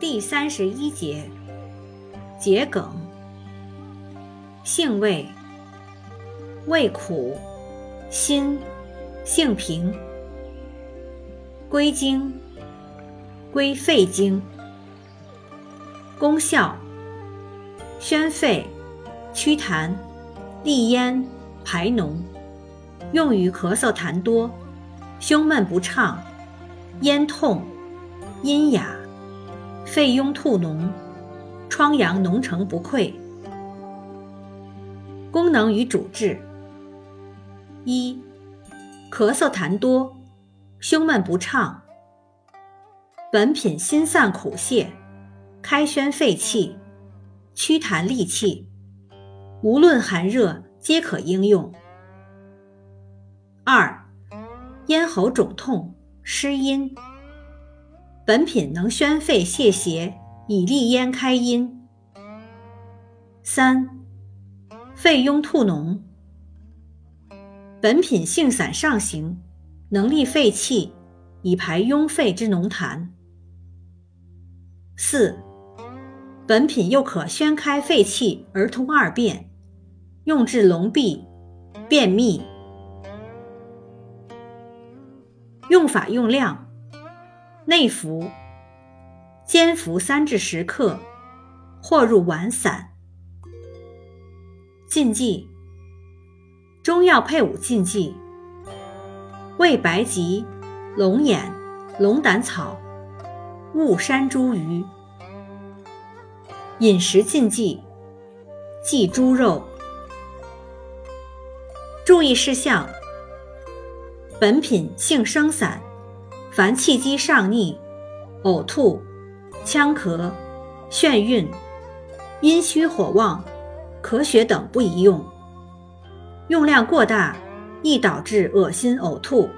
第三十一节，桔梗，性味，味苦，辛，性平，归经，归肺经。功效，宣肺、祛痰、利咽、排脓，用于咳嗽痰多、胸闷不畅、咽痛、阴哑。肺痈吐脓，疮疡脓成不溃。功能与主治：一、咳嗽痰多，胸闷不畅。本品辛散苦泻，开宣肺气，祛痰利气，无论寒热皆可应用。二、咽喉肿痛、失音。本品能宣肺泄邪，以利咽开阴。三、肺痈吐脓。本品性散上行，能利肺气，以排壅肺之脓痰。四、本品又可宣开肺气而通二便，用治聋闭、便秘。用法用量。内服，煎服三至十克，或入丸散。禁忌：中药配伍禁忌：味白及、龙眼、龙胆草、误山茱萸。饮食禁忌：忌猪肉。注意事项：本品性生散。凡气机上逆、呕吐、呛咳、眩晕、阴虚火旺、咳血等不宜用，用量过大易导致恶心呕吐。